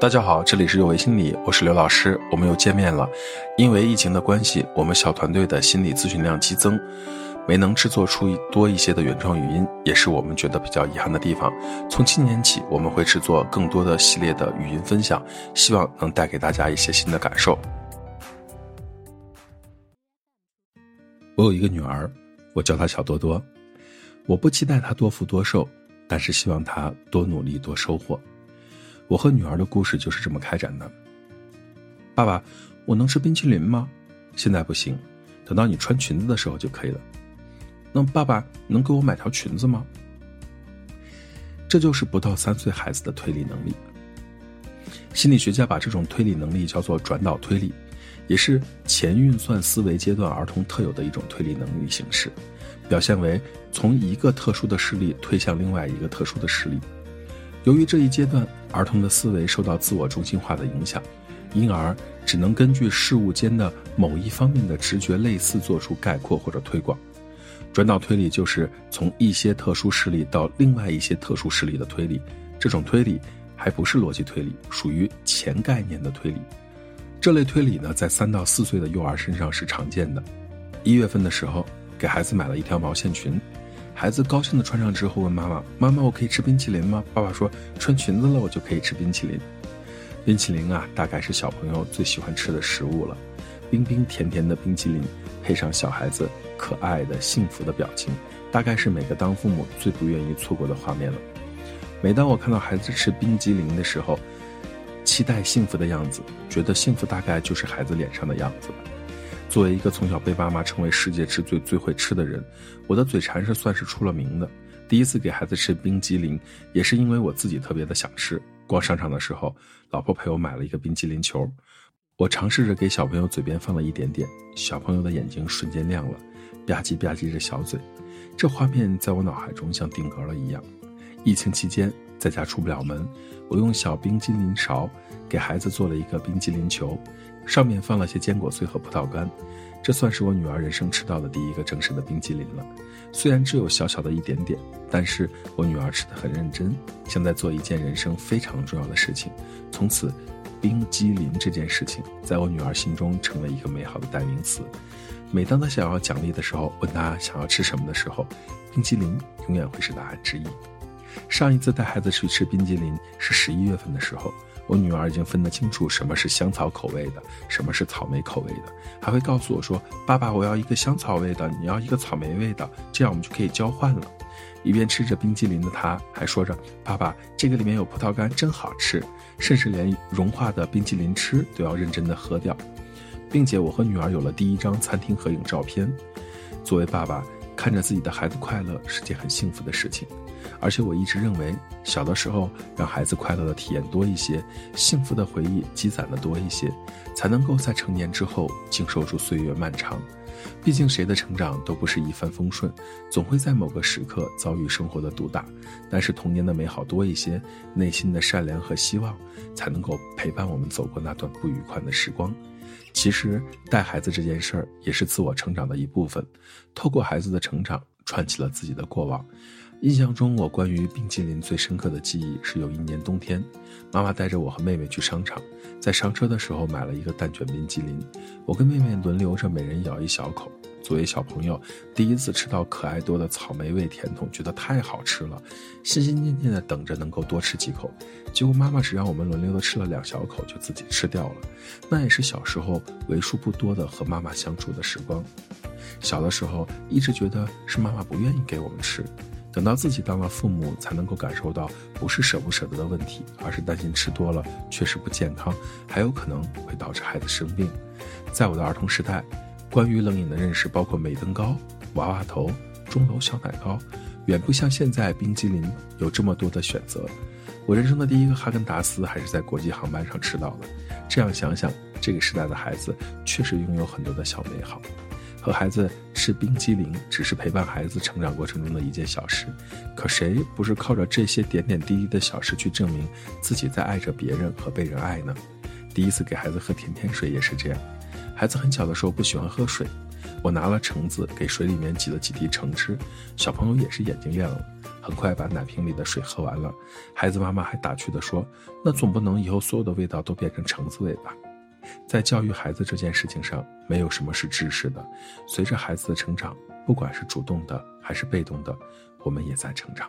大家好，这里是有为心理，我是刘老师，我们又见面了。因为疫情的关系，我们小团队的心理咨询量激增，没能制作出多一些的原创语音，也是我们觉得比较遗憾的地方。从今年起，我们会制作更多的系列的语音分享，希望能带给大家一些新的感受。我有一个女儿，我叫她小多多。我不期待她多富多寿，但是希望她多努力多收获。我和女儿的故事就是这么开展的。爸爸，我能吃冰淇淋吗？现在不行，等到你穿裙子的时候就可以了。那爸爸能给我买条裙子吗？这就是不到三岁孩子的推理能力。心理学家把这种推理能力叫做转导推理，也是前运算思维阶段儿童特有的一种推理能力形式，表现为从一个特殊的事例推向另外一个特殊的事例。由于这一阶段儿童的思维受到自我中心化的影响，因而只能根据事物间的某一方面的直觉类似做出概括或者推广。转导推理就是从一些特殊事例到另外一些特殊事例的推理。这种推理还不是逻辑推理，属于前概念的推理。这类推理呢，在三到四岁的幼儿身上是常见的。一月份的时候，给孩子买了一条毛线裙。孩子高兴地穿上之后，问妈妈：“妈妈，我可以吃冰淇淋吗？”爸爸说：“穿裙子了，我就可以吃冰淇淋。”冰淇淋啊，大概是小朋友最喜欢吃的食物了。冰冰甜甜的冰淇淋，配上小孩子可爱的幸福的表情，大概是每个当父母最不愿意错过的画面了。每当我看到孩子吃冰激凌的时候，期待幸福的样子，觉得幸福大概就是孩子脸上的样子。作为一个从小被爸妈称为世界之最、最会吃的人，我的嘴馋是算是出了名的。第一次给孩子吃冰激凌，也是因为我自己特别的想吃。逛商场的时候，老婆陪我买了一个冰激凌球，我尝试着给小朋友嘴边放了一点点，小朋友的眼睛瞬间亮了，吧唧吧唧着小嘴，这画面在我脑海中像定格了一样。疫情期间在家出不了门，我用小冰激凌勺给孩子做了一个冰激凌球。上面放了些坚果碎和葡萄干，这算是我女儿人生吃到的第一个正式的冰激凌了。虽然只有小小的一点点，但是我女儿吃的很认真，像在做一件人生非常重要的事情。从此，冰激凌这件事情在我女儿心中成为一个美好的代名词。每当她想要奖励的时候，问她想要吃什么的时候，冰激凌永远会是答案之一。上一次带孩子去吃冰激凌是十一月份的时候。我女儿已经分得清楚什么是香草口味的，什么是草莓口味的，还会告诉我说：“爸爸，我要一个香草味的，你要一个草莓味的，这样我们就可以交换了。”一边吃着冰激凌的她，还说着：“爸爸，这个里面有葡萄干，真好吃。”甚至连融化的冰激凌吃都要认真的喝掉，并且我和女儿有了第一张餐厅合影照片。作为爸爸，看着自己的孩子快乐是件很幸福的事情。而且我一直认为，小的时候让孩子快乐的体验多一些，幸福的回忆积攒的多一些，才能够在成年之后经受住岁月漫长。毕竟谁的成长都不是一帆风顺，总会在某个时刻遭遇生活的毒打。但是童年的美好多一些，内心的善良和希望，才能够陪伴我们走过那段不愉快的时光。其实带孩子这件事儿也是自我成长的一部分，透过孩子的成长，串起了自己的过往。印象中，我关于冰淇淋最深刻的记忆是有一年冬天，妈妈带着我和妹妹去商场，在上车的时候买了一个蛋卷冰淇淋，我跟妹妹轮流着每人咬一小口。作为小朋友，第一次吃到可爱多的草莓味甜筒，觉得太好吃了，心心念念的等着能够多吃几口。结果妈妈只让我们轮流的吃了两小口，就自己吃掉了。那也是小时候为数不多的和妈妈相处的时光。小的时候一直觉得是妈妈不愿意给我们吃。等到自己当了父母，才能够感受到，不是舍不舍得的问题，而是担心吃多了确实不健康，还有可能会导致孩子生病。在我的儿童时代，关于冷饮的认识包括美登高、娃娃头、钟楼小奶糕，远不像现在冰激凌有这么多的选择。我人生的第一个哈根达斯还是在国际航班上吃到的。这样想想，这个时代的孩子确实拥有很多的小美好。和孩子吃冰激凌只是陪伴孩子成长过程中的一件小事，可谁不是靠着这些点点滴滴的小事去证明自己在爱着别人和被人爱呢？第一次给孩子喝甜甜水也是这样，孩子很小的时候不喜欢喝水，我拿了橙子给水里面挤了几滴橙汁，小朋友也是眼睛亮了。很快把奶瓶里的水喝完了。孩子妈妈还打趣地说：“那总不能以后所有的味道都变成橙子味吧？”在教育孩子这件事情上，没有什么是知识的。随着孩子的成长，不管是主动的还是被动的，我们也在成长。